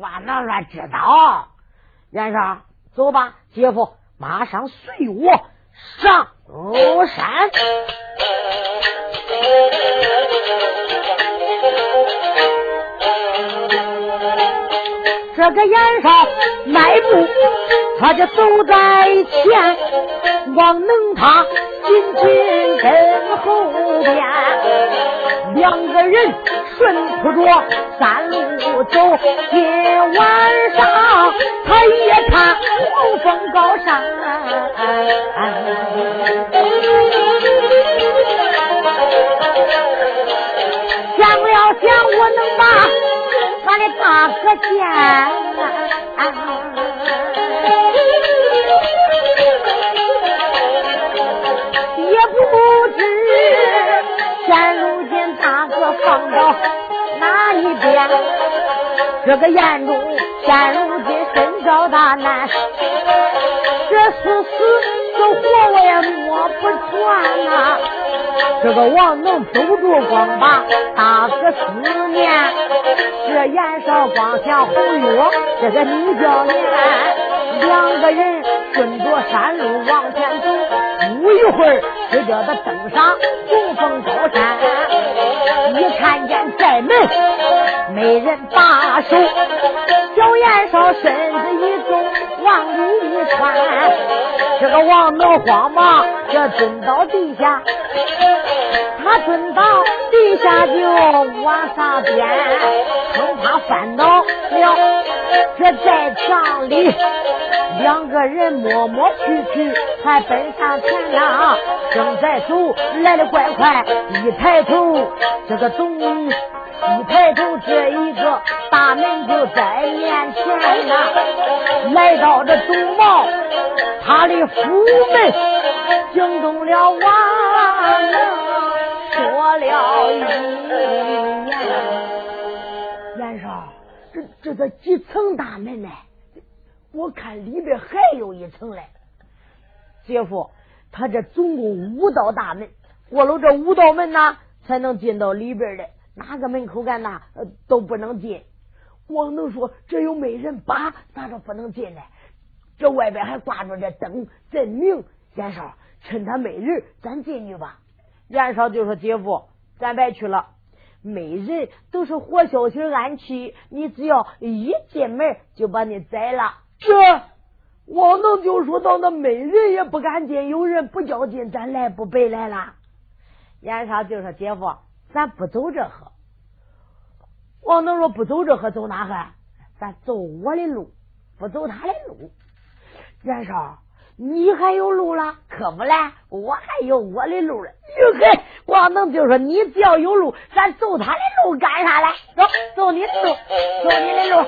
我能说知道。袁绍，走吧，姐夫，马上随我上山。这个袁绍迈步，他就走在前，王能他紧紧跟后边，两个人顺铺着山路走。今晚上他一看黄风高山，想了想，我能把。我的大哥见，放到哪一边。这个眼中现如今身遭大难，这是死是活我也摸不穿呐。这个王能守住，光把大哥思念。这严少光想侯约，这个女教练，两个人顺着山路往前走。不一会儿，只叫他登上红峰高山。一看见寨门没人把守，小严少身子一动，往里一窜。这个王能慌忙，这蹲到地下。他蹲到地下就往上边，生怕翻倒了。这在墙里，两个人摸摸去去，还奔上前了。正在走，来的怪快，一抬头，这个东一抬头，这一个大门就在面前呐。来到这东茂，他的府门惊动了王能。说了一言，严少，这这这几层大门呢？我看里边还有一层嘞。姐夫，他这总共五道大门，过了这五道门呐，才能进到里边的。哪个门口干呐都不能进。光能说这又没人把，咋着不能进呢？这外边还挂着这灯真明。严少，趁他没人，咱进去吧。袁绍就说：“姐夫，咱别去了，没人都是活消息暗器，你只要一进门就把你宰了。”这王能就说到：“那没人也不敢进，有人不叫进，咱来不白来了。”袁绍就说：“姐夫，咱不走这河。”王能说：“不走这河，走哪河？咱走我的路，不走他的路。”袁绍。你还有路了？可不嘞，我还有我的路嘞。哟嘿，王能就说你只要有路，咱走他的路干啥嘞？走，走你的路，走你的路。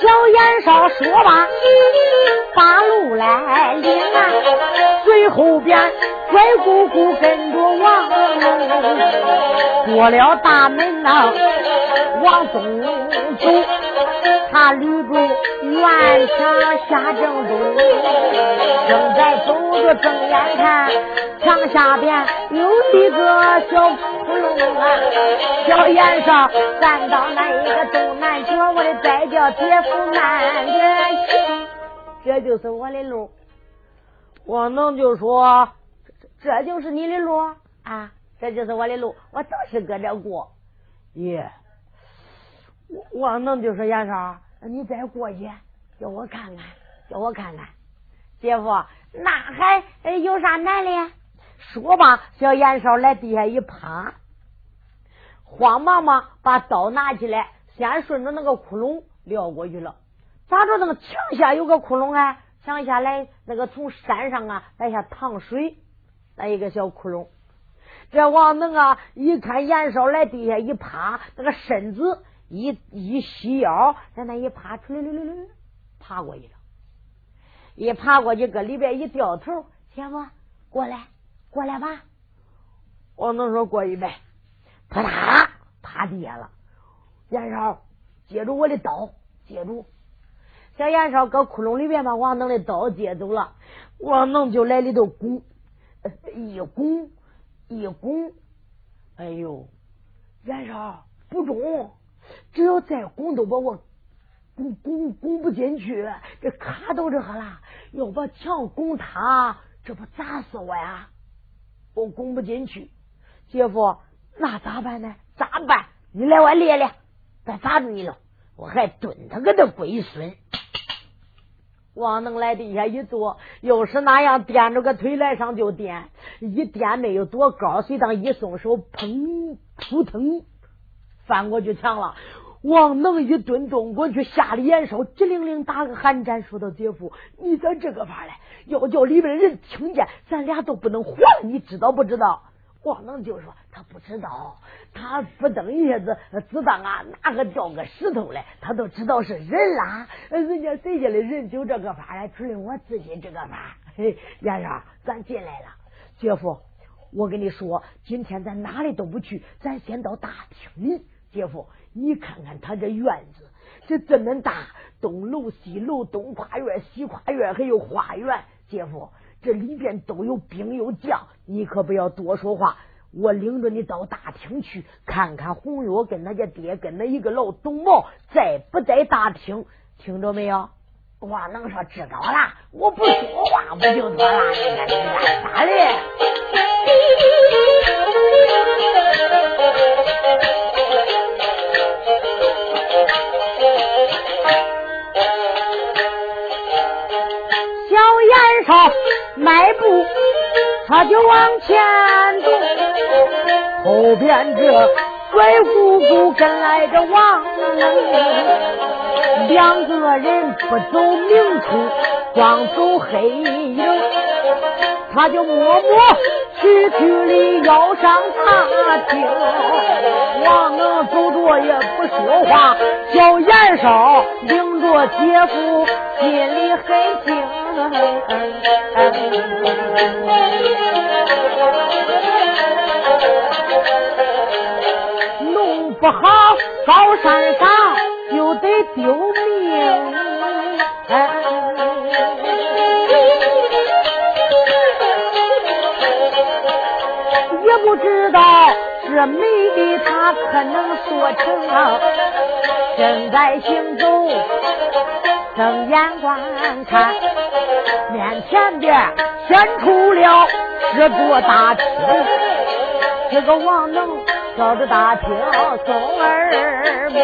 小严少说吧，把路来领啊，随后边乖咕咕跟着王，过了大门呐。往东走，他捋住院墙下正中，正在走着，睁眼看墙下边有一个小窟窿啊！小眼上站到那一个东南角，我的再叫姐夫慢点行，这就是我的路。王能就说：“这就是你的路啊，这就是我的路，我都是搁这过。”耶。王能就说：“严少，你再过去，叫我看看，叫我看看。”姐夫，那还有啥难的？说吧，小严少来地下一趴，慌忙忙把刀拿起来，先顺着那个窟窿撩过去了。咋着？那个墙下有个窟窿啊？墙下来那个从山上啊来下淌水，那一个小窟窿。这王能啊，一看严少来地下一趴，那个身子。一一细腰，在那一趴，出溜溜溜溜，爬过去了。一爬过去，搁里边一掉头，姐夫，过来，过来吧。王能说过一呗，啪嗒，趴地下了。严少，接住我的刀，接住。小严少搁窟窿里边把王能的刀接走了。王能就来里头拱，一拱一拱，哎呦，袁绍不中，只要再拱都把我拱拱拱不进去，这卡到这哈了，要把墙拱塌，这不砸死我呀！我拱不进去，姐夫，那咋办呢？咋办？你来我练练，再砸住你了，我还蹲他个的龟孙。王能来地下一坐，又是那样垫着个腿来上就垫，一垫没有多高，随当一松手，砰扑腾翻过去墙了。王能一蹲动过去，吓得眼梢直灵灵打个寒战，说道：“姐夫，你咋这个法嘞？要叫里边的人听见，咱俩都不能活了，你知道不知道？”王能就说：“他不知道，他不等一下子子弹啊，哪个掉个石头来，他都知道是人啦。人家谁家的人就这个法嘞，除了我自己这个法。嘿，先生，咱进来了。姐夫，我跟你说，今天咱哪里都不去，咱先到大厅里。姐夫，你看看他这院子，这这么大，东楼西楼，东跨院西跨院，还有花园。姐夫。”这里边都有兵有将，你可不要多说话。我领着你到大厅去看看红月跟他家爹跟那一个老董茂在不在大厅，听着没有？我能说知道了，我不说话不就得了？你看 好？迈步，他就往前走，后边这鬼姑姑跟来着王能，两个人不走明处，光走黑影，他就摸摸去去里腰上踏青，王能走着也不说话，小严少领着姐夫心里很惊。弄不好高山上就得丢命，也这美丽他可能说成，正在行走。睁眼观看，面前边显出了十座大厅。这个王能照着大厅送耳目，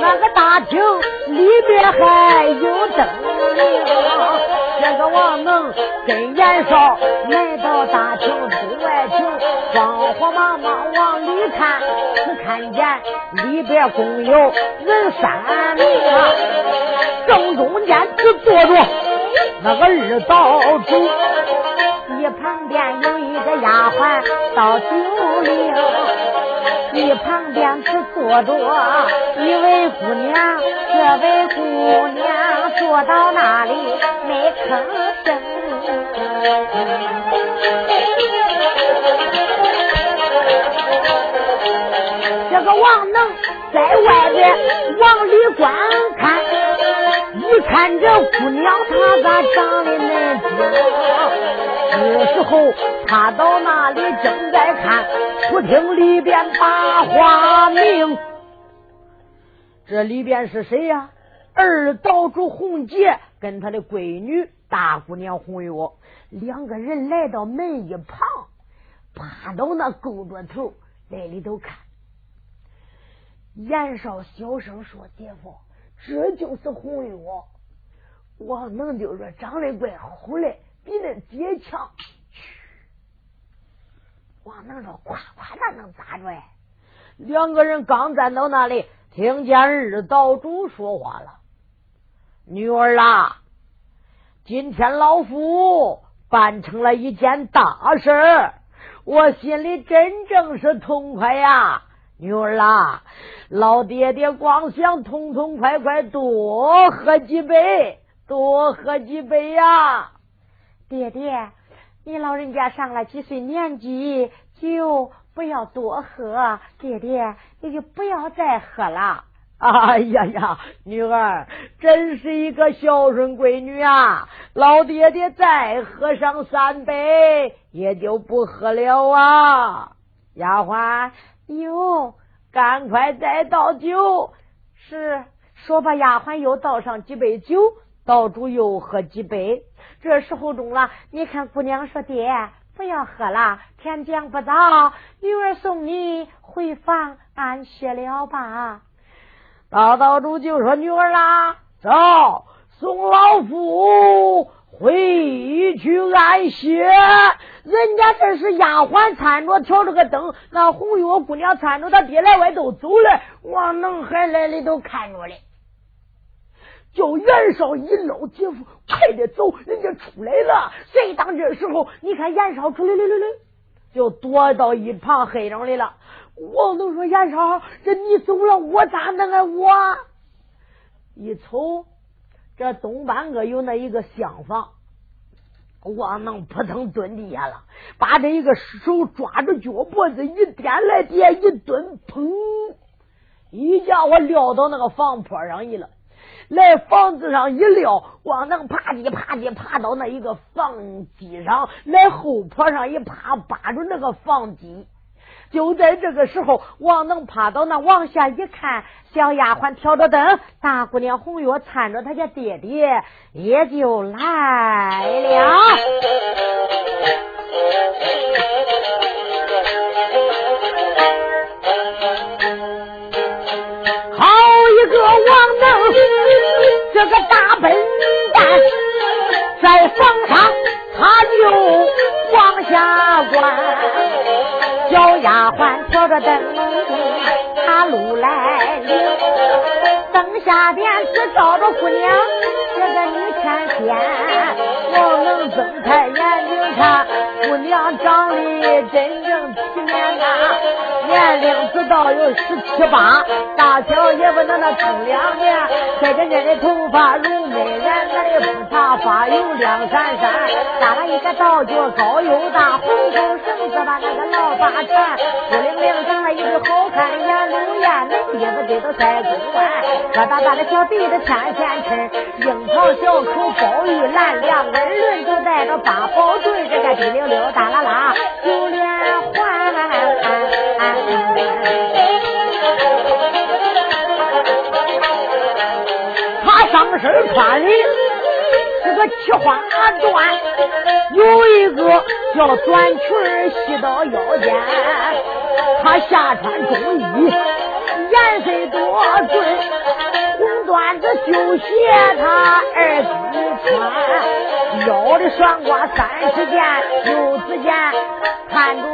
那个大厅里边还有灯明。这个王能跟严少来到大厅出外厅，慌慌忙忙往里看，只看见里边共有人三名。正中间只坐着那个二道主，一旁边有一个丫鬟到九龄，一旁边只坐着一位姑娘，这位姑娘坐到那里没吭声。这个王能在外边往里观看。一看这姑娘，她咋长得那精？这时候他到那里正在看，不听里边把话明。这里边是谁呀？二岛主洪杰跟他的闺女大姑娘红月两个人来到门一旁，趴到那勾着头在里头看。严少小声说：“姐夫。”这就是红玉，我能就说长得怪好嘞，比那姐强。我能说夸夸那能咋着呀？两个人刚站到那里，听见二岛主说话了：“女儿啦，今天老夫办成了一件大事，我心里真正是痛快呀。”女儿啦，老爹爹光想痛痛快快多喝几杯，多喝几杯呀！爹爹，你老人家上了几岁年纪，酒不要多喝。爹爹，你就不要再喝了。哎呀呀，女儿真是一个孝顺闺女啊！老爹爹再喝上三杯，也就不喝了啊。丫鬟哟，赶快再倒酒。是，说把丫鬟又倒上几杯酒，道主又喝几杯。这时候中了，你看姑娘说：“爹，不要喝了，天将不早，女儿送你回房安歇了吧。”大道主就说：“女儿啦，走，送老夫回去安歇。人家这是丫鬟搀着挑着个灯，那红月姑娘搀着她爹来外头走了，王能还来里头看着嘞。”叫袁绍一捞姐夫，快点走！人家出来了。谁当这时候，你看袁绍出来了，来来，就躲到一旁黑中里了。王能说：“袁绍，这你走了，我咋弄啊？我一瞅，这东半个有那一个厢房，王能扑腾蹲地下了，把这一个手抓着脚脖子一点来颠一蹲，砰！一家伙撂到那个房坡上去了。来房子上一撂，光能爬叽爬叽爬到那一个房基上，来后坡上一爬，扒住那个房基。就在这个时候，王能爬到那往下一看，小丫鬟挑着灯，大姑娘红月搀着他家爹爹也就来了。好一个王能，这个大笨蛋，在房上他就往下关。小丫鬟挑着灯，他路来，灯下边只照着姑娘这个女天仙，我能睁开眼睛看，姑娘长得真正体面呐，年龄只到有十七八，大小也不能那中两年，黑着嫩的头发如美人，那的不茶发有亮闪闪，扎了一个倒角高又大，红头绳子把那个老八。孤零零长了一对好看眼柳眼，那鼻子对着腮公弯，疙瘩瘩的小鼻子天天吃，樱桃小口包玉兰，两个轮都带着八宝坠，这个滴溜溜哒啦啦九连环。他上身穿的是个七花缎，有一个叫短裙系到腰间。他下穿中衣，颜色多俊，红缎子绣鞋他二子穿，腰里双挂三十件袖子件，看着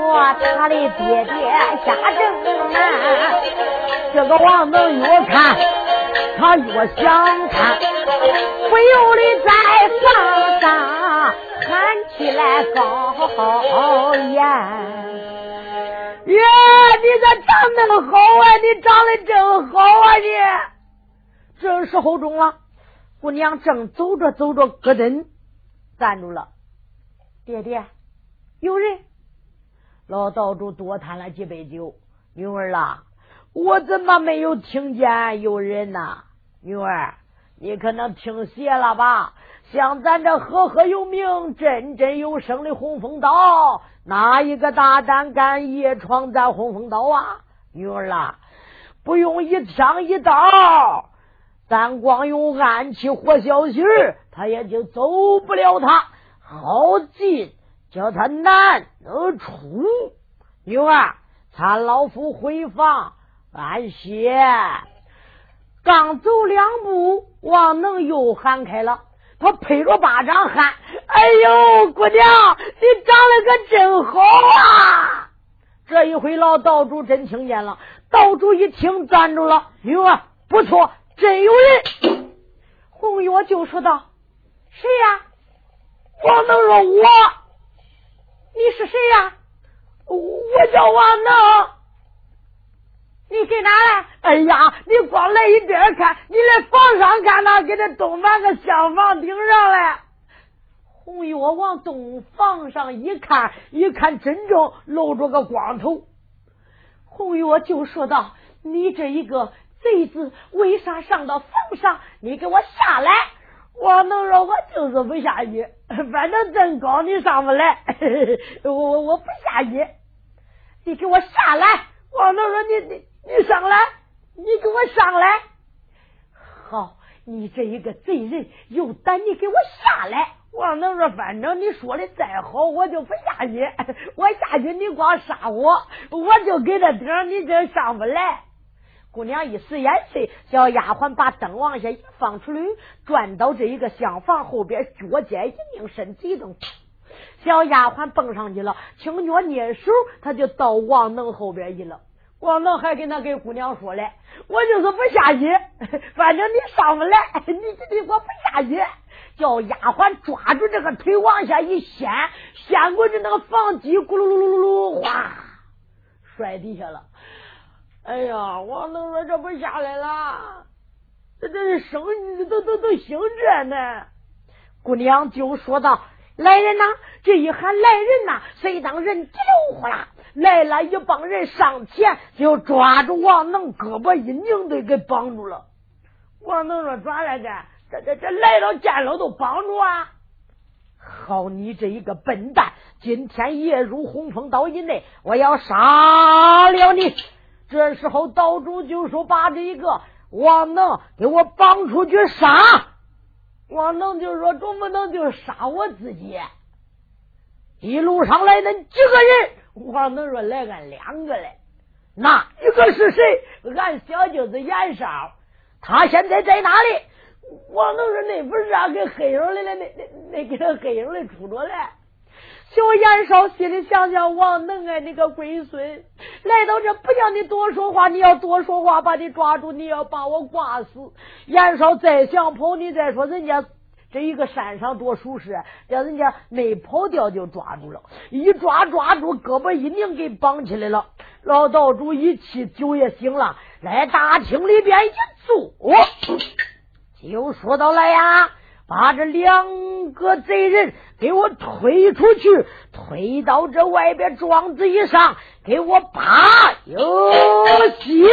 他的爹爹下正南，这个王能越看他越想看，不由得在房上喊起来高言。耶！你咋长得好啊！你长得真好啊！你这时候中了，姑娘正走着走着，咯噔站住了。爹爹，有人。老道主多谈了几杯酒。女儿啦，我怎么没有听见有人呐？女儿，你可能听邪了吧？像咱这赫赫有名、振振有声的洪峰岛。哪一个大胆敢夜闯咱洪峰岛啊？女儿啊，不用一枪一刀，咱光用暗器活小心，他也就走不了。他好进，叫他难得出。女儿，参老夫回房安歇。刚走两步，王能又喊开了。他拍着巴掌喊：“哎呦，姑娘，你长得可真好啊！”这一回老道主真听见了，道主一听站住了，哟不错，真有人。红月就说道：“谁呀？”王能说：“我。”你是谁呀？我叫王能。你给哪来？哎呀，你光来一边看，你来房上看呐，给这东房个厢房顶上来。红月往东房上一看，一看真正露着个光头。红月就说道：“你这一个贼子，为啥上到房上？你给我下来！”王能说，我就是不下去，反正真高，你上不来。我我我不下去。你给我下来！王能说：“你你你上来，你给我上来！好，你这一个贼人有胆，你给我下来！”王能说：“反正你说的再好，我就不下去。我下去，你光杀我，我就给他顶，你这上不来。”姑娘一使眼色，小丫鬟把灯往下一放出来，转到这一个厢房后边，脚尖一拧，身体一动，小丫鬟蹦上去了，轻脚捏手，他就到王能后边去了。王能还跟他给姑娘说嘞：“我就是不下去，反正你上不来，你你我不下去。”叫丫鬟抓住这个腿往下一掀，掀过去那个房脊，咕噜噜噜噜噜，哗，摔地下了。哎呀，王能说这不下来了，这这是生都都都兴着呢。姑娘就说道：“来人呐！”这一喊来人呐，谁当人急溜呼啦来了一帮人上前，就抓住王能胳膊一拧，的给绑住了。王能说：“抓来的。”这这这来了见了都绑住啊！好，你这一个笨蛋，今天夜入洪峰岛以内，我要杀了你。这时候岛主就说：“把这一个王能给我绑出去杀。”王能就说：“总不能就杀我自己。”一路上来那几个人，王能说：“来俺两个嘞。”那一个是谁？俺小舅子严少，他现在在哪里？王能说：“那不是让给黑上来了？那那那给他黑影的出着了。”小严少心里想想：“王能啊，你个龟孙，来到这不叫你多说话，你要多说话，把你抓住，你要把我挂死。”严少再想跑，你再说人家这一个山上多舒适，叫人家没跑掉就抓住了，一抓抓住，胳膊一拧给绑起来了。老道主一气，酒也醒了，来大厅里边一坐。就说到了呀，把这两个贼人给我推出去，推到这外边庄子以上，给我扒有心。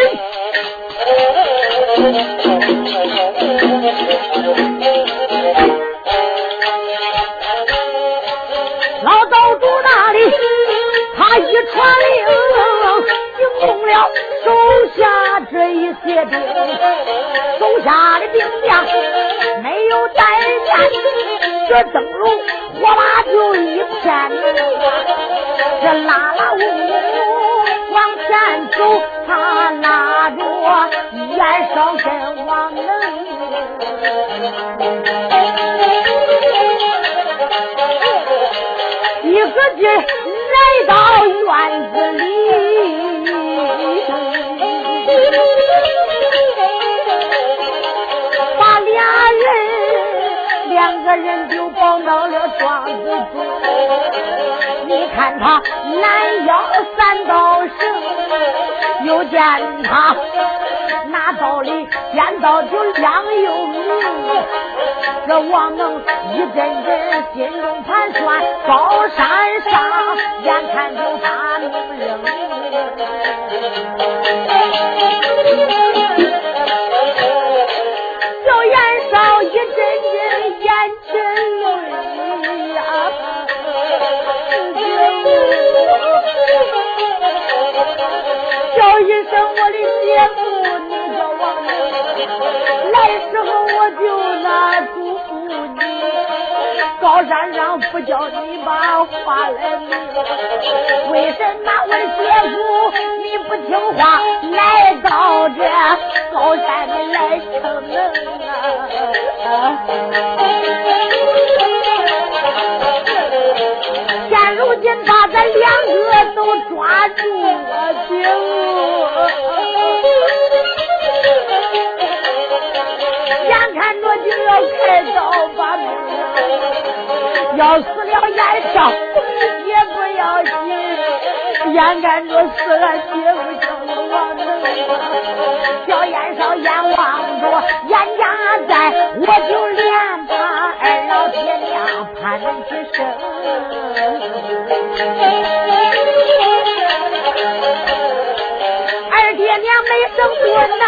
一传令。动了手下这一些兵，手下的兵将没有待见，这灯笼火把就一片，这拉拉呜呜往前走，他拉着烟烧跟王能，一个劲来到院子里。把俩人，两个人就绑到了庄子中。你看他拦腰三道绳，又见他拿刀里尖刀就亮又明。这王能一阵阵心中盘算，高山上眼看就他命扔。那时候我就那嘱咐你，高山上不叫你把话来明，为什么我的姐夫你？不听话，来到这高山里来逞能啊！现如今把咱两个都抓住我就，就要开刀把命要死了眼上也不要紧。眼看着死了，姐夫叫我王能，小燕少眼望着眼家在，我就连把二老爹娘盼几生。二爹娘没生多男，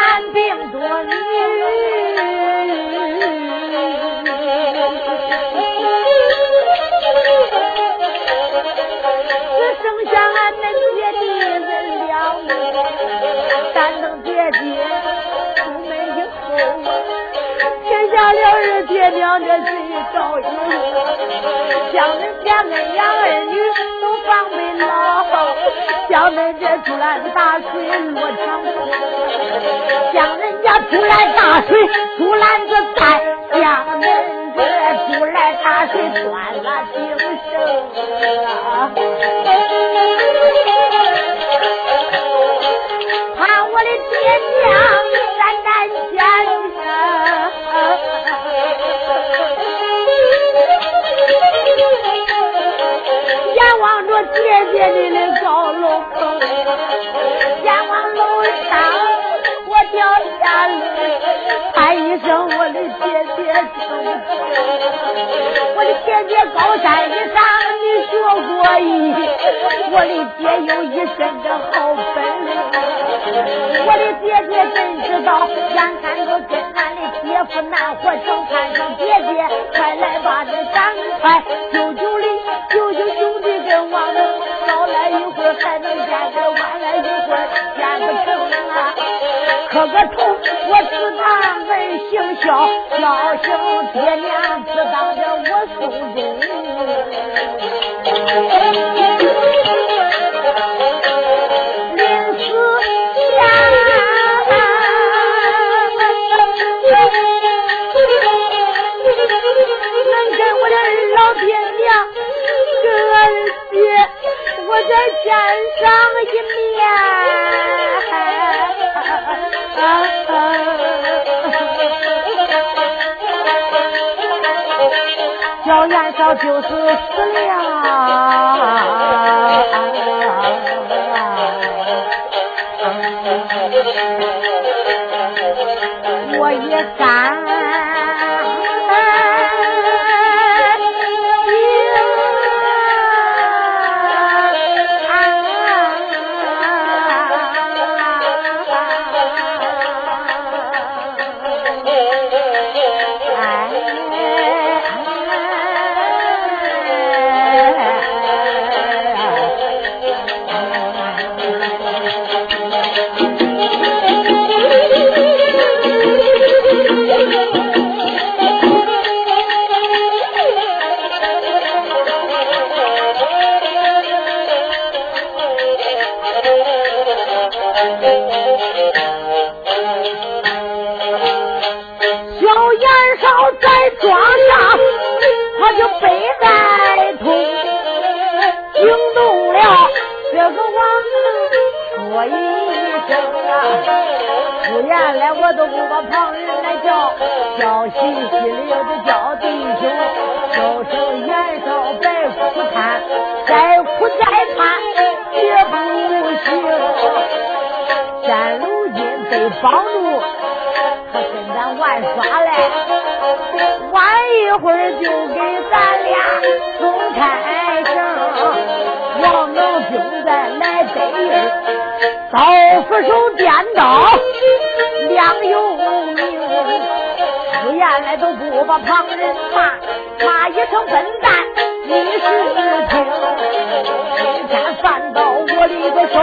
爹出门以后天，下了儿爹娘的最照应，将人家恩养儿女都放回老后，将人家竹篮打水落汤空，将人家竹篮打水竹篮子空，将人家竹篮打水断了精神。眼望着姐姐你的高楼，掉下泪，喊一声我的姐姐听我的姐姐高山以上你学过艺，我的姐有一身的好本领，我的姐姐真知道，眼看着跟俺的姐夫难活成，看上姐姐，快来把这赶快救救哩，救救兄弟跟王能，早来一会儿还能见个，晚来一会儿见个成！磕个头，我只当儿行孝，孝敬爹娘，只当着我送终。就是死了，叫喜喜里的叫弟兄，叫声燕少白苦叹，再苦再叹也不行。现如今被绑住，他跟咱玩耍来，晚一会儿就给咱俩松开绳。王能兄在来得人，刀斧手颠倒，两有名。出言来都不把旁人骂，骂一声笨蛋，你是听。今天犯到我的个手。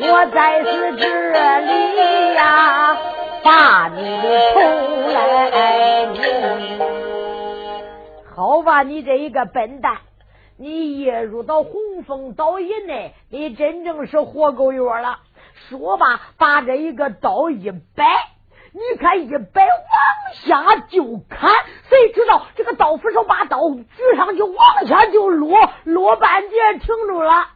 我在是这里呀，把你的头来。好吧，你这一个笨蛋，你一入到洪峰岛以内，你真正是活够月了。说吧，把这一个刀一摆，你看一摆往下就砍，谁知道这个刀斧手把刀举上就往下就落，落半截停住了，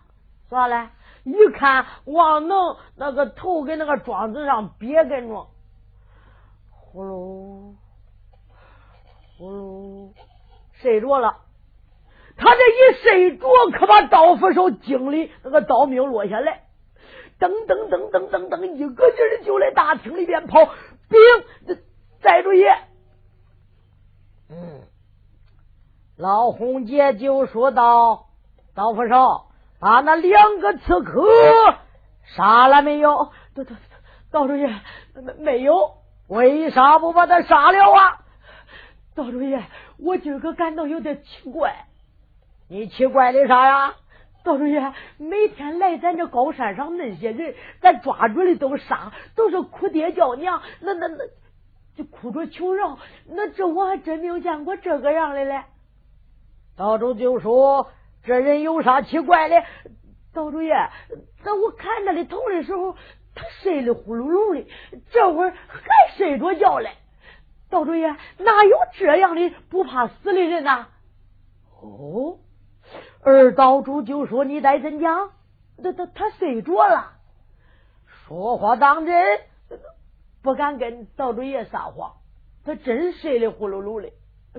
咋了？一看王能那个头跟那个桩子上别跟着，呼噜呼噜睡着了。他这一睡着，可把刀斧手惊的那个刀没有落下来，噔噔噔噔噔噔，一个劲儿就来大厅里边跑。兵，寨主爷，嗯，老洪杰就说道：“刀斧手。”把那两个刺客杀了没有？道道道主爷没没有？为啥不把他杀了啊？道主爷，我今儿个感到有点奇怪。你奇怪的啥呀？道主爷，每天来咱这高山上那些人，咱抓住的都杀，都是哭爹叫娘。那那那，就哭着求饶。那这我还真没有见过这个样的嘞。道主就说：“这人有啥奇怪的？”道主爷，那我看他的头的时候，他睡得呼噜噜的，这会儿还睡着觉嘞。道主爷，哪有这样的不怕死的人呐？哦，二道主就说：“你在怎讲？他他他睡着了，说话当真，不敢跟道主爷撒谎，他真睡得呼噜噜的。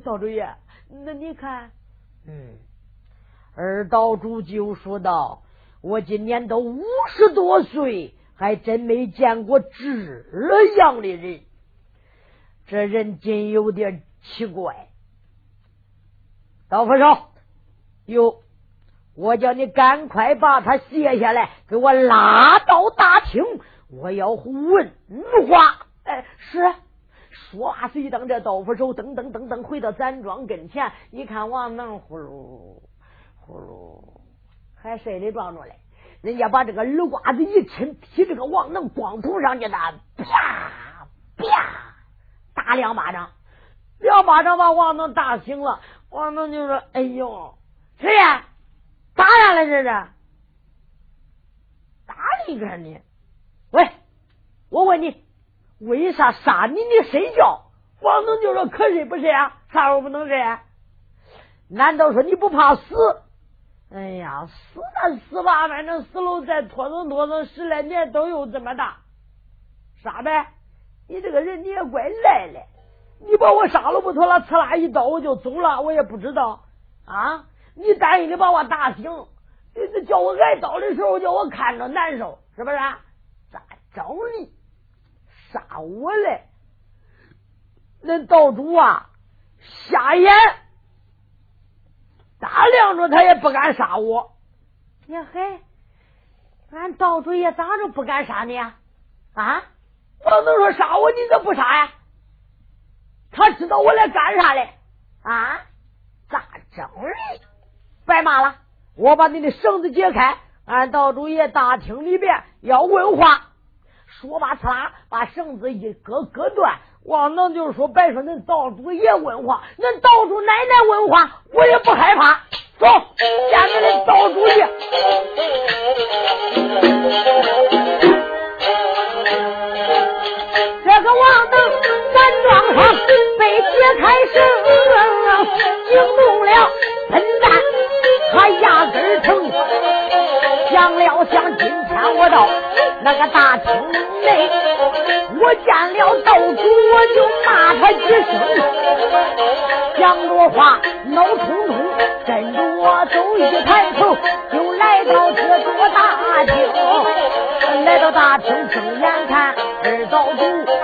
道主爷，那你看。”嗯，二道主就说道：“我今年都五十多岁，还真没见过这样的人。这人真有点奇怪。”刀斧手，哟，我叫你赶快把他卸下来，给我拉到大厅，我要问话。哎，是。说话，随当这豆腐手噔噔噔噔回到咱庄跟前，一看王能呼噜呼噜还睡得壮着嘞。人家把这个耳瓜子一抻，踢这个王能光头上去的，啪啪打两巴掌，两巴掌把王能打醒了。王能就说：“哎呦，谁呀？打啥了？这是打你干你？喂，我问你。”为啥杀你？你睡觉？王东就说可睡不睡啊？啥时候不能睡？难道说你不怕死？哎呀，死那死吧，反正死了再拖腾拖腾十来年都有这么大。杀呗！你这个人你也怪赖的，你把我杀了不妥了，刺啦一刀我就走了，我也不知道啊！你担心的把我打醒，你叫我挨刀的时候叫我看着难受，是不是？啊咋整理？杀我嘞！那道主啊，瞎眼，打量着他也不敢杀我。呀嘿，俺道主也咋着不敢杀你啊？啊？我能说杀我，你咋不杀呀？他知道我来干啥嘞？啊？咋整嘞？白骂了！我把你的绳子解开，俺道主爷大厅里边要问话。说罢，刺啦，把绳子一割，割断。王能就是说：“白说恁道主爷问话，恁道主奶奶问话，我也不害怕。走，见恁的道主爷。”那个大厅内，我见了道主，我就骂他几声，讲着话脑通通，跟着我走，一抬头就来到这座大厅，来到大厅睁眼看二道主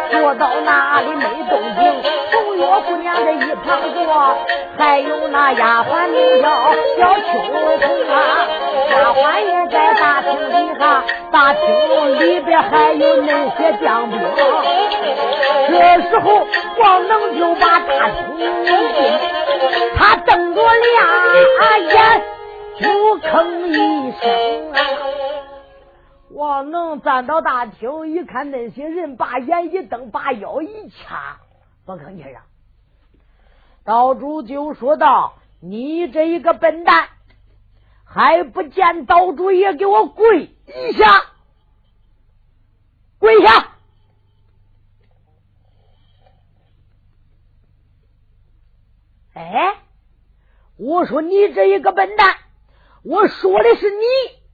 坐到那里没动静，红月姑娘在一旁坐，还有那丫鬟名叫小秋红啊，丫鬟也在大厅底下，大厅里边还有那些将兵。这时候王能就把大厅一进，他瞪着俩眼就吭一声啊。王能站到大厅一看，那些人把眼一瞪，把腰一掐，不吭气啊。道主就说道：“你这一个笨蛋！”还不见道主也给我跪一下，跪下！哎，我说你这一个笨蛋，我说的是你。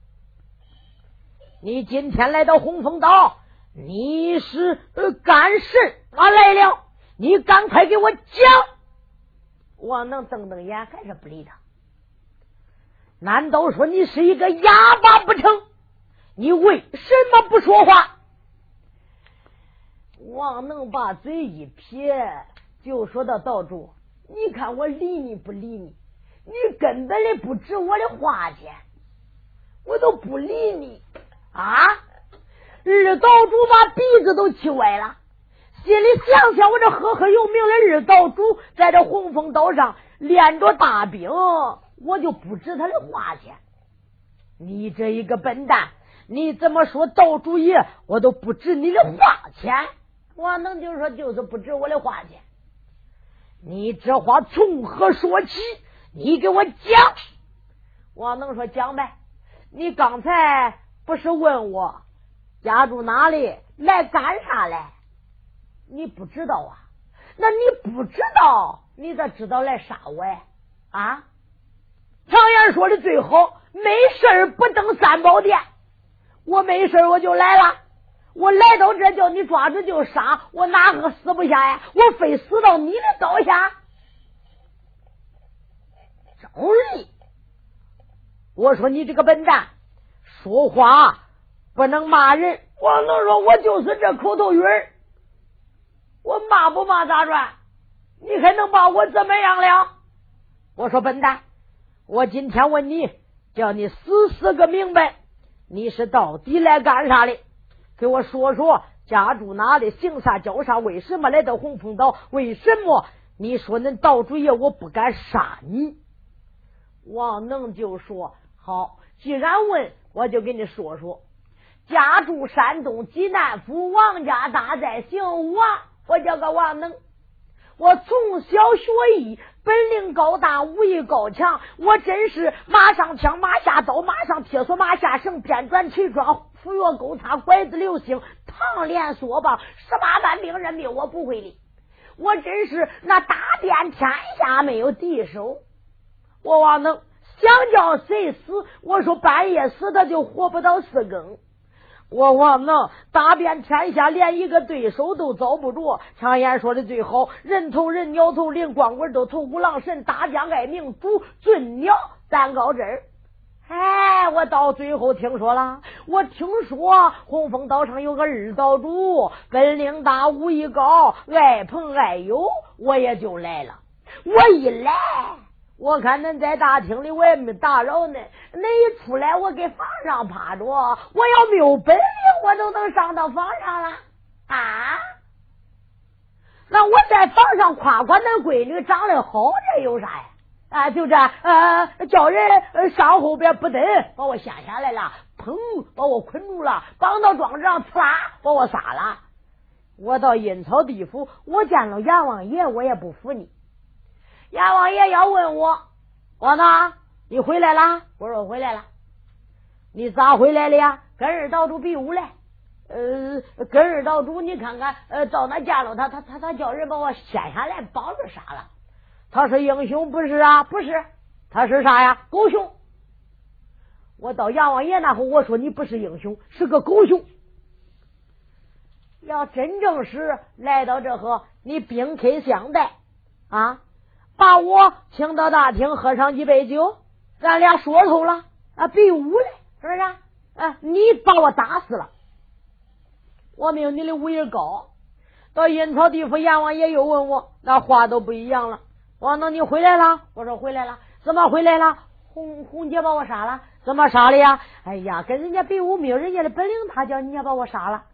你今天来到洪峰岛，你是干什么来了？你赶快给我讲！王能瞪瞪眼，还是不理他。难道说你是一个哑巴不成？你为什么不说话？王能把嘴一撇，就说到道主，你看我理你不理你？你根本的不值我的花钱，我都不理你啊！二道主把鼻子都气歪了，心里想想，我这赫赫有名的二道主在这洪峰岛上练着大兵。我就不值他的花钱，你这一个笨蛋，你怎么说道主爷，我都不值你的花钱王能就说就是不值我的花钱。你这话从何说起？你给我讲。王能说讲呗。你刚才不是问我家住哪里，来干啥来？你不知道啊？那你不知道，你咋知道来杀我呀？啊？常言说的最好，没事不登三宝殿。我没事我就来了。我来到这叫你抓住就杀，我哪个死不下呀？我非死到你的刀下。赵丽，我说你这个笨蛋，说话不能骂人。王能说，我就是这口头语儿。我骂不骂咋着？你还能把我怎么样了？我说笨蛋，我今天问你，叫你死死个明白，你是到底来干啥的？给我说说，家住哪里？姓啥叫啥？为什么来到红枫岛？为什么你说恁道主爷我不敢杀你？王能就说好，既然问，我就给你说说。家住山东济南府，王家大寨，姓王，我叫个王能。我从小学艺，本领高大，武艺高强。我真是马上枪，马下刀，马上铁锁，马下绳，鞭转锤抓，斧钺钩叉，拐子流星，唐连锁棒，十八般兵刃，没有我不会的。我真是那打遍天下没有敌手。我王能想叫谁死，我说半夜死他就活不到四更。我王能打遍天下，连一个对手都遭不着。常言说的最好，人头人，鸟头灵，光棍都头五郎神，大将爱明，主尊鸟三高枝儿。哎，我到最后听说了，我听说红枫岛上有个二岛主，本领大，武艺高，爱朋爱友，我也就来了。我一来。我看恁在大厅里，我也没打扰恁。恁一出来，我给房上趴着。我要没有本领，我都能上到房上了啊！那我在房上夸夸恁闺女长得好，这有啥呀？啊，就这呃，叫人上后边不得把我掀下来了，砰，把我捆住了，绑到桩子上，呲啦，把我杀了。我到阴曹地府，我见了阎王爷，我也不服你。阎王爷要问我，我呢？你回来了？我说我回来了。你咋回来了呀？跟二道主比武来。呃，跟二道主，你看看，呃，到那见了他，他他他叫人把我掀下来，绑着杀了。他是英雄不是啊？不是，他是啥呀？狗熊。我到阎王爷那后，我说你不是英雄，是个狗熊。要真正是来到这后，你兵客相待啊。把我请到大厅，喝上几杯酒，咱俩说透了啊，比武嘞，是不是？啊，你把我打死了，我没有你的武艺高。到阴曹地府，阎王爷又问我，那话都不一样了。王能，你回来了？我说回来了。怎么回来了？红红姐把我杀了？怎么杀的呀？哎呀，跟人家比武没有人家的本领，他叫你也把我杀了。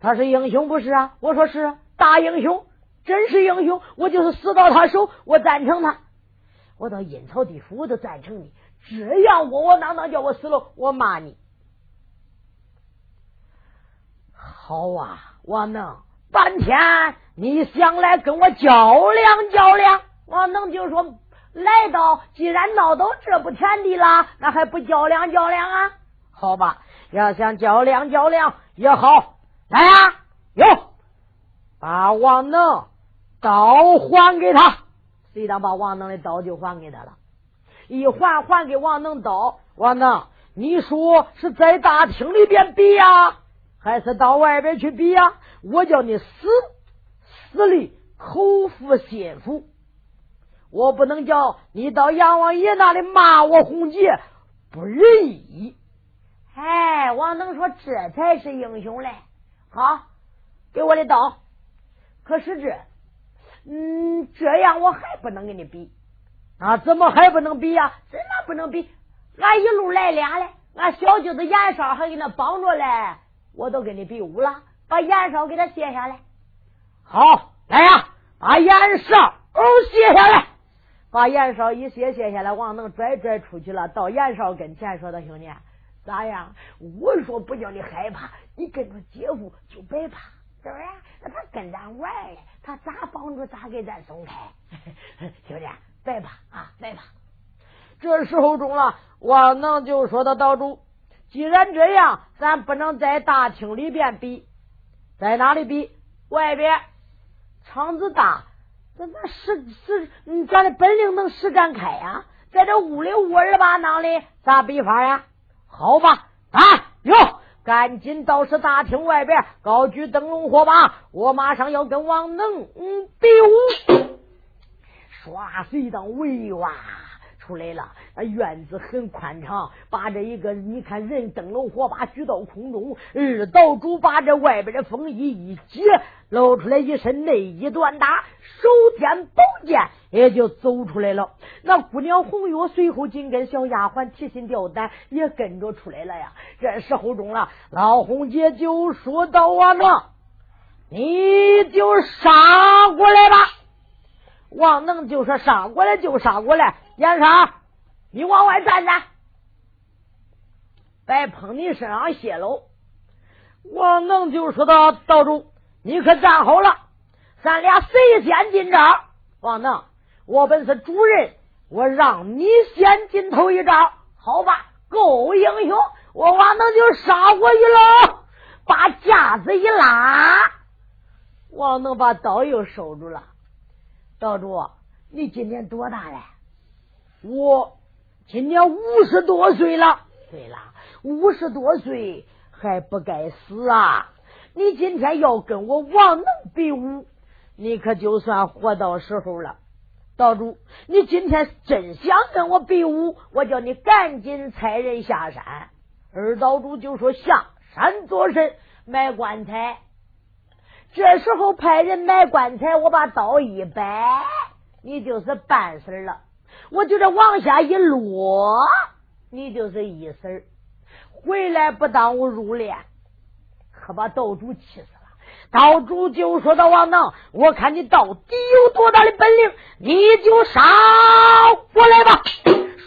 他是英雄不是啊？我说是大英雄。真是英雄，我就是死到他手，我赞成他。我到阴曹地府，我都赞成你。只要窝窝囊囊叫我死了，我骂你。好啊，王能，半天你想来跟我较量较量？王能就说：来到，既然闹到这步田地了，那还不较量较量啊？好吧，要想较量较量也好，来呀，有把王能。刀还给他，谁当把王能的刀就还给他了。一还还给王能刀，王能，你说是在大厅里边比呀，还是到外边去比呀？我叫你死死里口服心服，我不能叫你到阎王爷那里骂我红姐不仁义。哎，王能说这才是英雄嘞！好，给我的刀。可是这。嗯，这样我还不能跟你比啊？怎么还不能比呀？怎么不能比？俺一路来俩嘞，俺小舅子严少还给那绑着嘞，我都跟你比武了，把严少给他卸下来。好，来呀，把严少哦卸下来，把严少一卸卸下来，王能拽拽出去了，到严少跟前说：“的兄弟，咋样？我说不叫你害怕，你跟着姐夫就别怕。”是不是？那他跟咱玩嘞，他咋帮助咋给咱松开？兄弟，来吧啊，来吧。这时候中了，王能就说到道主，既然这样，咱不能在大厅里边比，在哪里比？外边场子大，咱那实实，咱的本领能施展开呀。在这屋里窝儿巴囊里，咋比法呀？好吧，啊有，赶紧到是大厅外边高举灯笼火把，我马上要跟王能比武。耍谁当威哇出来了，那院子很宽敞，把这一个你看人灯笼火把举到空中，二道主把这外边的风衣一解，露出来一身内衣短打，手掂宝剑。也就走出来了。那姑娘红月随后紧跟小丫鬟提心吊胆，也跟着出来了呀。这时候中了，老红姐就说道：“王能，你就杀过来吧。”王能就说：“杀过来就杀过来。”燕莎，你往外站站，别碰你身上血喽。王能就说道：“道主，你可站好了，咱俩谁先进招？”王能。我本是主人，我让你先进头一招，好吧？够英雄，我王能就杀过去喽，把架子一拉，王能把刀又收住了。道主，你今年多大了？我今年五十多岁了。对了，五十多岁还不该死啊！你今天要跟我王能比武，你可就算活到时候了。道主，你今天真想跟我比武，我叫你赶紧差人下山。二道主就说下山做甚？买棺材。这时候派人买棺材，我把刀一摆，你就是半死了。我就这往下一落，你就是一身。回来不耽误入殓，可把道主气死了。道主就说到王能，我看你到底有多大的本领，你就杀过来吧。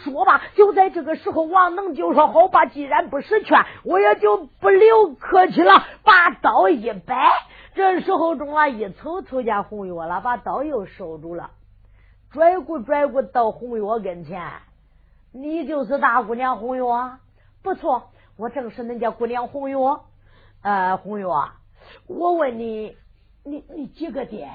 说吧，就在这个时候，王能就说：“好吧，既然不识劝，我也就不留客气了，把刀一摆。”这时候中啊，一瞅瞅见红月了，把刀又收住了，拽过拽过到红月跟前：“你就是大姑娘红月？不错，我正是恁家姑娘红月。呃，红月。”我问你，你你几个爹？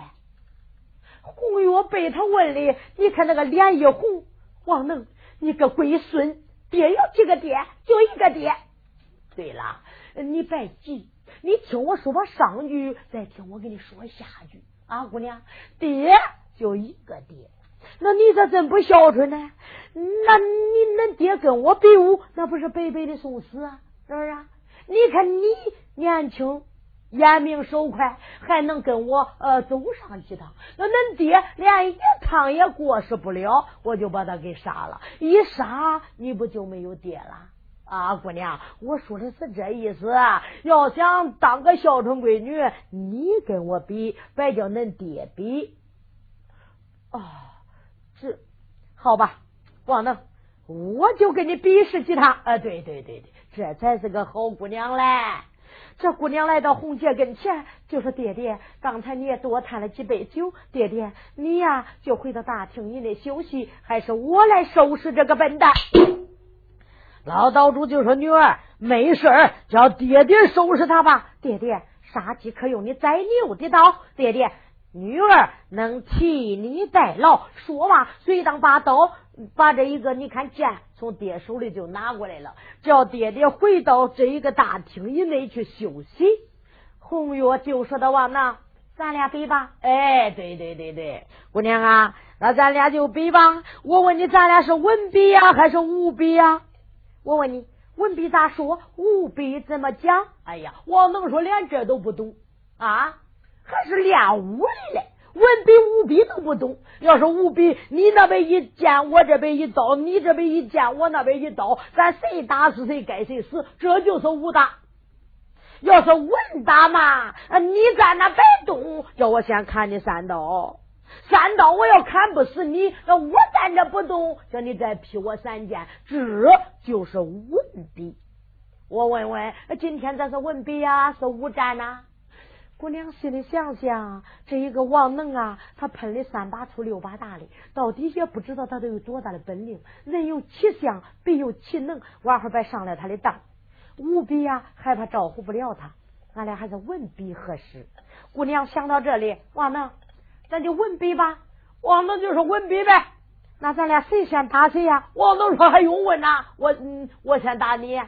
红月被他问的，你看那个脸一红。王能，你个龟孙，爹有几个爹？就一个爹。对了，你别急，你听我说吧上句，再听我给你说下句啊，姑娘，爹就一个爹。那你这真不孝顺呢？那你恁爹跟我比武，那不是白白的送死啊？是不是？啊你看你年轻。眼明手快，还能跟我呃走上几趟。那恁爹连一趟也过失不了，我就把他给杀了。一杀，你不就没有爹了啊，姑娘？我说的是这意思。要想当个孝顺闺女，你跟我比，别叫恁爹比。啊，是好吧，王能，我就跟你比试几趟。啊，对对对对，这才是个好姑娘嘞。这姑娘来到红姐跟前，就说：“爹爹，刚才你也多贪了几杯酒，爹爹，你呀就回到大厅以内休息，还是我来收拾这个笨蛋。”老道主就说：“女儿没事叫爹爹收拾他吧。爹爹，杀鸡可用你宰牛的刀，爹爹。”女儿能替你代劳，说完，随当把刀，把这一个你看剑从爹手里就拿过来了，叫爹爹回到这一个大厅以内去休息。红月就说的王娜，咱俩比吧。哎，对对对对，姑娘啊，那咱俩就比吧。我问你，咱俩是文比呀，还是武比呀？我问你，文比咋说？武比怎么讲？哎呀，王能说连这都不懂啊。还是练武的嘞，文笔武笔都不懂。要是武笔，你那边一剑，我这边一刀；你这边一剑，我那边一刀，咱谁打死谁，该谁死，这就是武打。要是文打嘛，你站那别动，叫我先砍你三刀，三刀我要砍不死你，那我站着不动，叫你再劈我三剑，这就是文笔。我问问，今天这是文笔呀，是武战呐？姑娘心里想想，这一个王能啊，他喷的三把粗六把大的，到底也不知道他都有多大的本领。人有其相，必有其能。王二白上了他的当，无比呀，害怕招呼不了他。俺俩还是文笔合适。姑娘想到这里，王能，咱就文笔吧。王能就说文笔呗。那咱俩谁先打谁呀？王能说还用问呐？我嗯，我先打你。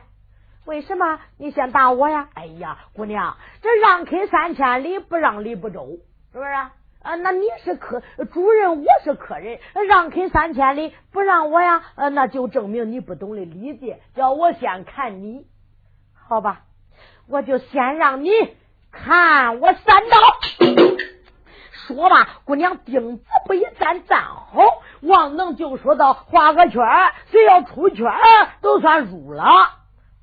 为什么你先打我呀？哎呀，姑娘，这让开三千里，不让理不周，是不是啊？那你是客主人，我是客人，让开三千里，不让我呀？呃，那就证明你不懂得礼节。叫我先看你，好吧？我就先让你看我三刀。说吧，姑娘钉子不一站，站好。王能就说到：“画个圈，谁要出圈，都算入了。”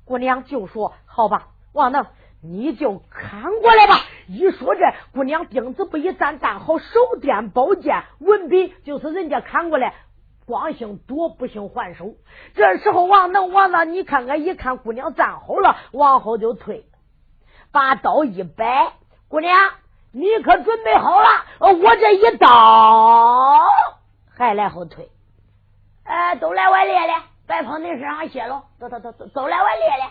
姑娘就说：“好吧，王能，你就看过来吧。”一说这，姑娘钉子不一站，站好，手掂宝剑，文笔就是人家看过来，光姓夺不姓还手。这时候，王能，王能，你看看，一看姑娘站好了，往后就退，把刀一摆，姑娘，你可准备好了？我这一刀还来后退，哎，都来我练练。别碰你身上血了，走走走走，走来我练练。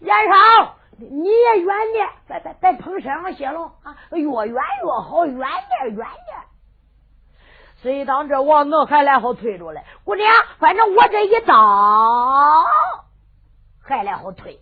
严少，你也远点，别别别碰身上血了啊！越远越好，远点远点。谁当这王能还来后退着嘞？姑娘，反正我这一刀还来后退，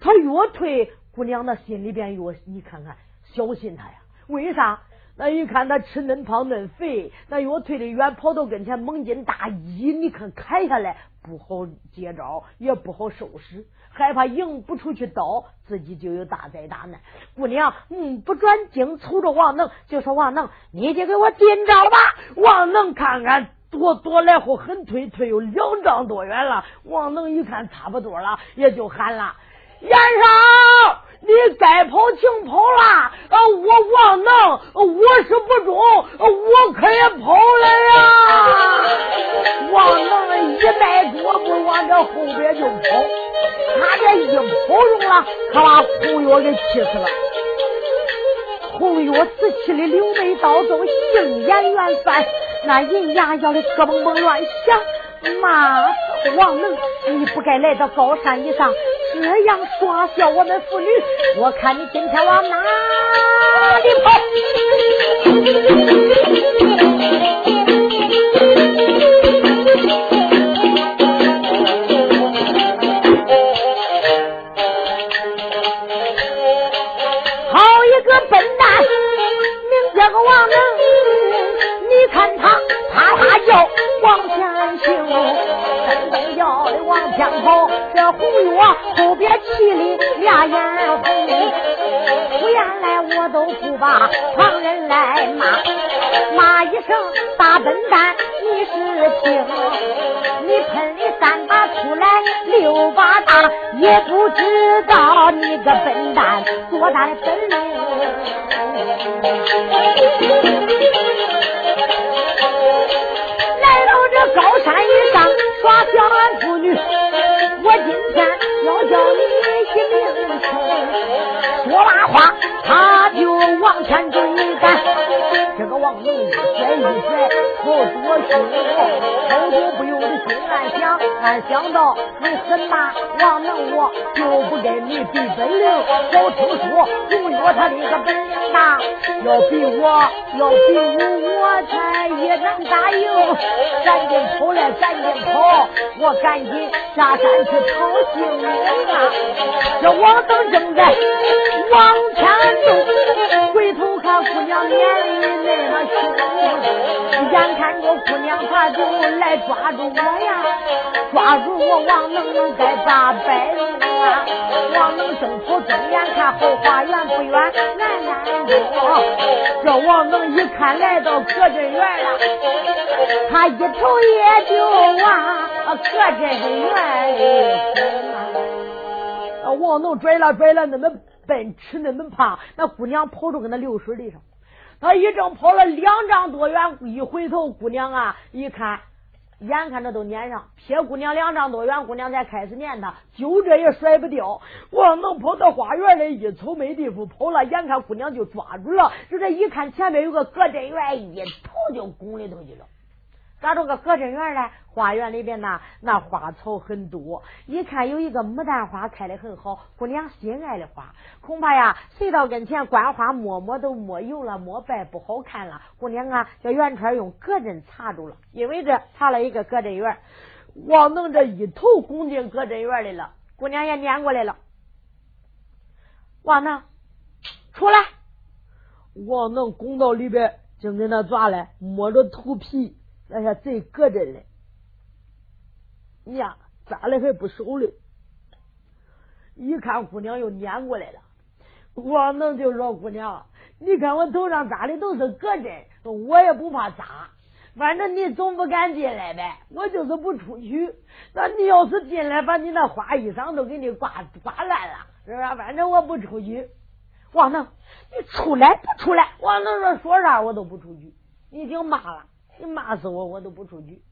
他越退，姑娘那心里边越你看看小心他呀？为啥？那一看他吃嫩胖嫩肥，那越退的远，跑到跟前猛劲大一，你看砍下来不好接招，也不好收拾，害怕迎不出去刀，自己就有大灾大难。姑娘，嗯，不转睛瞅着王能，就说王能，你就给我进招吧。王能看看躲躲来后很退，退有两丈多远了。王能一看差不多了，也就喊了：“严少。”你该跑请跑了，我王能，我是不中，我可以跑了呀！王能一迈脚步往这后边就跑，他这一跑中了，可把红月给气死了。红月死气的刘眉刀中，杏眼圆翻，那银牙咬的咯嘣嘣乱响。骂王能，你不该来到高山以上。这样耍笑我们妇女，我看你今天往哪里跑？的往前跑，这红月后边气的俩眼红。原来我都不把旁人来骂，骂一声大笨蛋，你是听？你喷的三把出来六把大，也不知道你个笨蛋多大的本领。来到这高山。耍小俺妇女，我今天要叫你一命轻。说完话，他就往前追赶。这个王能一甩一甩，好多凶，好多不由得心暗想。俺想到你很大，王能我就不跟你比本领。早听说红月他的个本领大，要比我，要比我，我才也能答应。赶紧跑来，赶紧跑，我赶紧下山去讨性命啊！这王能正在往前走，回头看姑娘眼里那么凶，眼看着姑娘她就来抓住我呀，抓住我王能该咋摆啊？王能正跑睁眼看后花园不远，南南东。这王能一看来到葛镇园了，他一头也就往葛镇园里跑。王能拽了拽了，那么奔驰那么胖，那姑娘跑着跟那流水里上。他一正跑了两丈多远，一回头，姑娘啊，一看眼看着都撵上，撇姑娘两丈多远，姑娘才开始撵他，就这也甩不掉。王能跑到花园里一瞅没地方跑了，眼看姑娘就抓住了，就这一看前面有个隔针院，一头就拱里头去了。咋着个隔针园呢？花园里边呢，那花草很多。一看有一个牡丹花开的很好，姑娘心爱的花，恐怕呀，谁到跟前观花摸摸都摸油了，摸白不好看了。姑娘啊，叫元川用隔针插住了，因为这插了一个隔针园。王能这一头拱进隔针园里了，姑娘也撵过来了。王能出来，王能拱到里边，正跟那抓来，摸着头皮。那下贼搁着嘞，呀，扎的还不熟嘞。一看姑娘又撵过来了，王能就说：“姑娘，你看我头上扎的都是隔针，我也不怕扎，反正你总不敢进来呗，我就是不出去。那你要是进来，把你那花衣裳都给你刮刮烂了，是吧？反正我不出去。王能，你出来不出来？王能说说啥我都不出去，你听骂了。”你骂死我，我都不出去。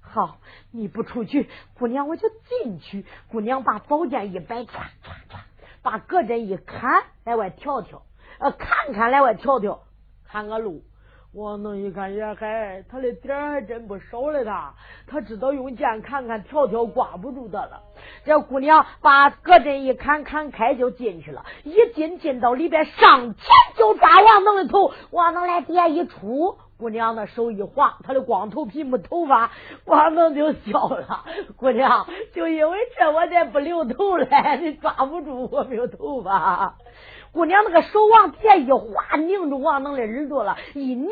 好，你不出去，姑娘我就进去。姑娘把宝剑一摆，唰唰唰，把隔针一砍，来外跳跳，呃，看看来外跳跳，看个路。王能一看也还，他的点还真不少了。他他知道用剑看看调调，挂不住他了。这姑娘把隔针一砍，砍开就进去了。一进进到里边，上前就抓王能的头。王能来点一出。姑娘的手一滑，她的光头皮没头发，王能就笑了。姑娘，就因为这我才不留头嘞，你抓不住我没有头发。姑娘那个手往底下一滑，拧住王能的耳朵了，一拧，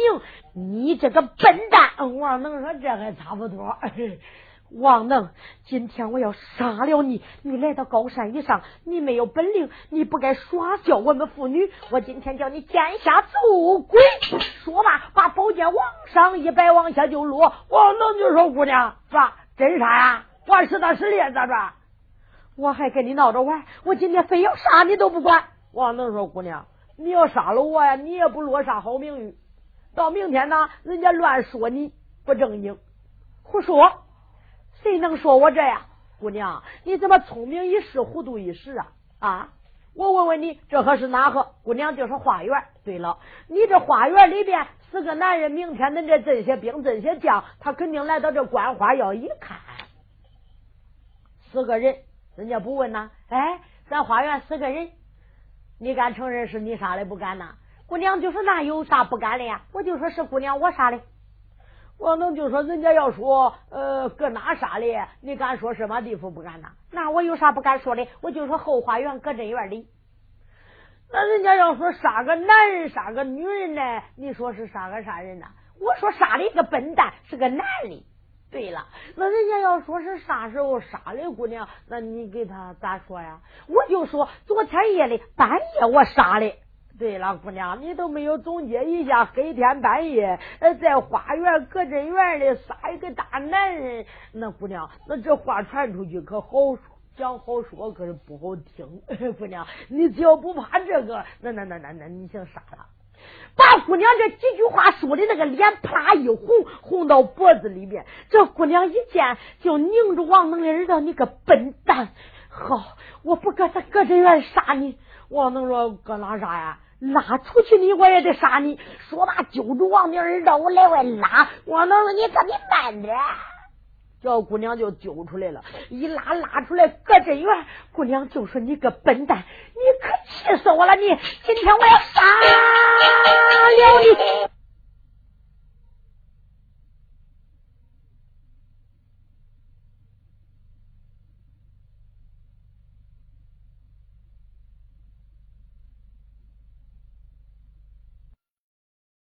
你这个笨蛋！王能说这还差不多。王能，今天我要杀了你！你来到高山以上，你没有本领，你不该耍笑我们妇女。我今天叫你见下走鬼！说罢，把宝剑往上一摆，往下就落。王能就说：“姑娘，啥真杀呀？我实打实的咋着？我还跟你闹着玩，我今天非要杀你都不管。”王能说：“姑娘，你要杀了我呀，你也不落啥好名誉。到明天呢，人家乱说你不正经，胡说。”谁能说我这样？姑娘，你怎么聪明一时，糊涂一时啊？啊！我问问你，这可是哪个？姑娘就是花园。对了，你这花园里边四个男人，明天恁这这些兵、这些将，他肯定来到这观花要一看。四个人，人家不问呐？哎，咱花园四个人，你敢承认是你杀的？不敢呐？姑娘就说那有啥不敢的呀？我就说是姑娘我杀的。王能就说：“人家要说，呃，搁哪杀的？你敢说什么地方不敢呐？那我有啥不敢说的？我就说后花园搁针院里。那人家要说杀个男人，杀个女人呢？你说是杀个啥人呢？我说杀了一个笨蛋，是个男的。对了，那人家要说是啥时候杀的姑娘？那你给他咋说呀？我就说昨天夜里半夜我杀的。”对了，姑娘，你都没有总结一下，黑天半夜，在花园隔针园里杀一个大男人，那姑娘，那这话传出去可好说，讲好说，可是不好听。姑娘，你只要不怕这个，那那那那那，你想杀他？把姑娘这几句话说的那个脸啪一红，红到脖子里边。这姑娘一见就拧住王能的耳朵，你个笨蛋！好，我不搁他搁这院杀你。王能说搁哪杀呀？拉出去你我也得杀你！说罢揪住王明耳朵，我来外拉。王能说：“你可得慢点。”小姑娘就揪出来了，一拉拉出来，搁真院。姑娘就说：“你个笨蛋，你可气死我了！你今天我要杀了你！”